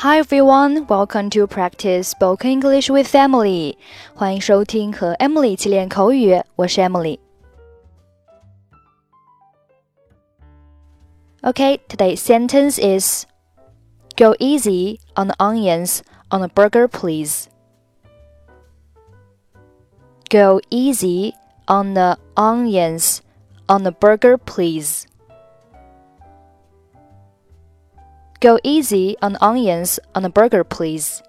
Hi everyone, welcome to practice spoken English with Emily. 欢迎收听和 Emily 一起练口语，我是 Emily。Okay, today's sentence is Go easy on the onions on a burger, please. Go easy on the onions on the burger, please. Go easy on the onions on the burger, please.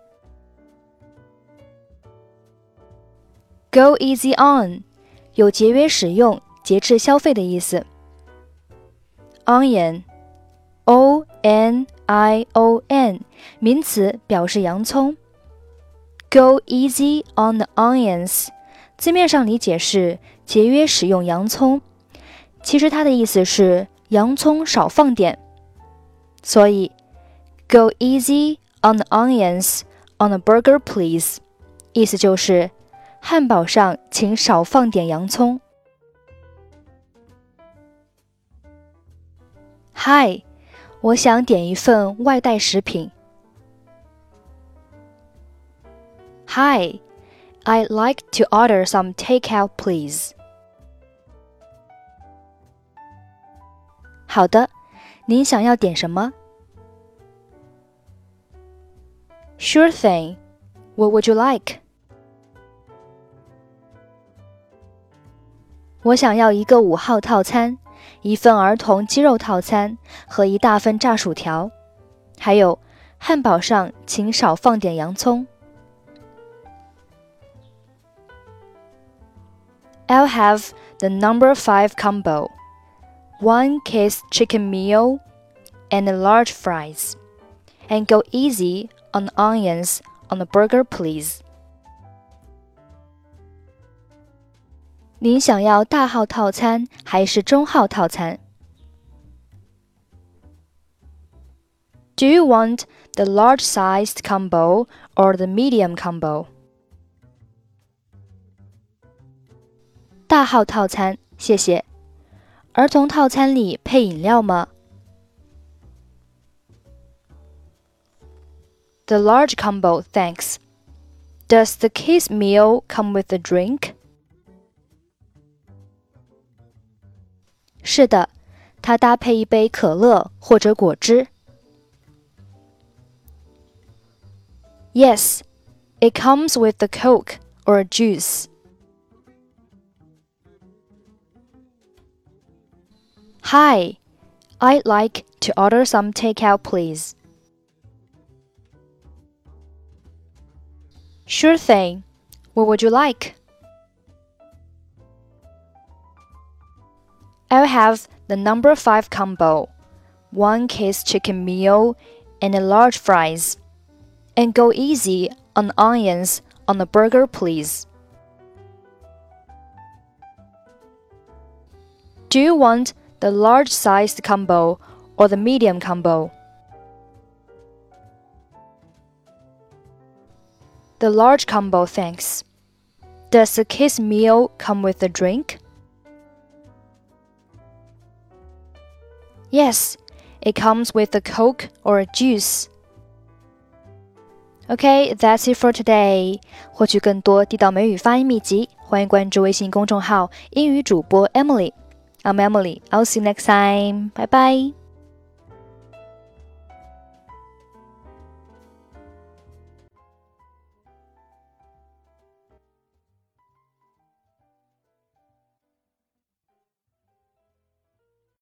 Go easy on 有节约使用、节制消费的意思。Onion, O N I O N 名词，表示洋葱。Go easy on the onions 字面上理解是节约使用洋葱，其实它的意思是洋葱少放点。所以 Go easy on the onions on the burger, please。意思就是汉堡上请少放点洋葱。Hi，我想点一份外带食品。Hi, I'd like to order some takeout, please. 好的，您想要点什么 ？Sure thing. What would you like? 我想要一个五号套餐，一份儿童鸡肉套餐和一大份炸薯条，还有汉堡上请少放点洋葱。I'll have the number five combo, one case chicken meal, and large fries, and go easy on onions on the burger, please. 您想要大号套餐还是中号套餐？Do you want the large-sized combo or the medium combo? 大号套餐，谢谢。儿童套餐里配饮料吗 ？The large combo, thanks. Does the kids meal come with a drink? 是的，它搭配一杯可乐或者果汁。Yes, it comes with a Coke or a juice. Hi, I'd like to order some takeout, please. Sure thing. What would you like? I'll have the number 5 combo, one case chicken meal, and a large fries. And go easy on onions on the burger, please. Do you want the large sized combo or the medium combo? The large combo, thanks. Does the kids meal come with a drink? Yes, it comes with a Coke or a juice. Okay, that's it for today. 获取更多地道美语发音秘籍，欢迎关注微信公众号“英语主播 Emily”。I'm Emily. I'll see you next time. Bye bye.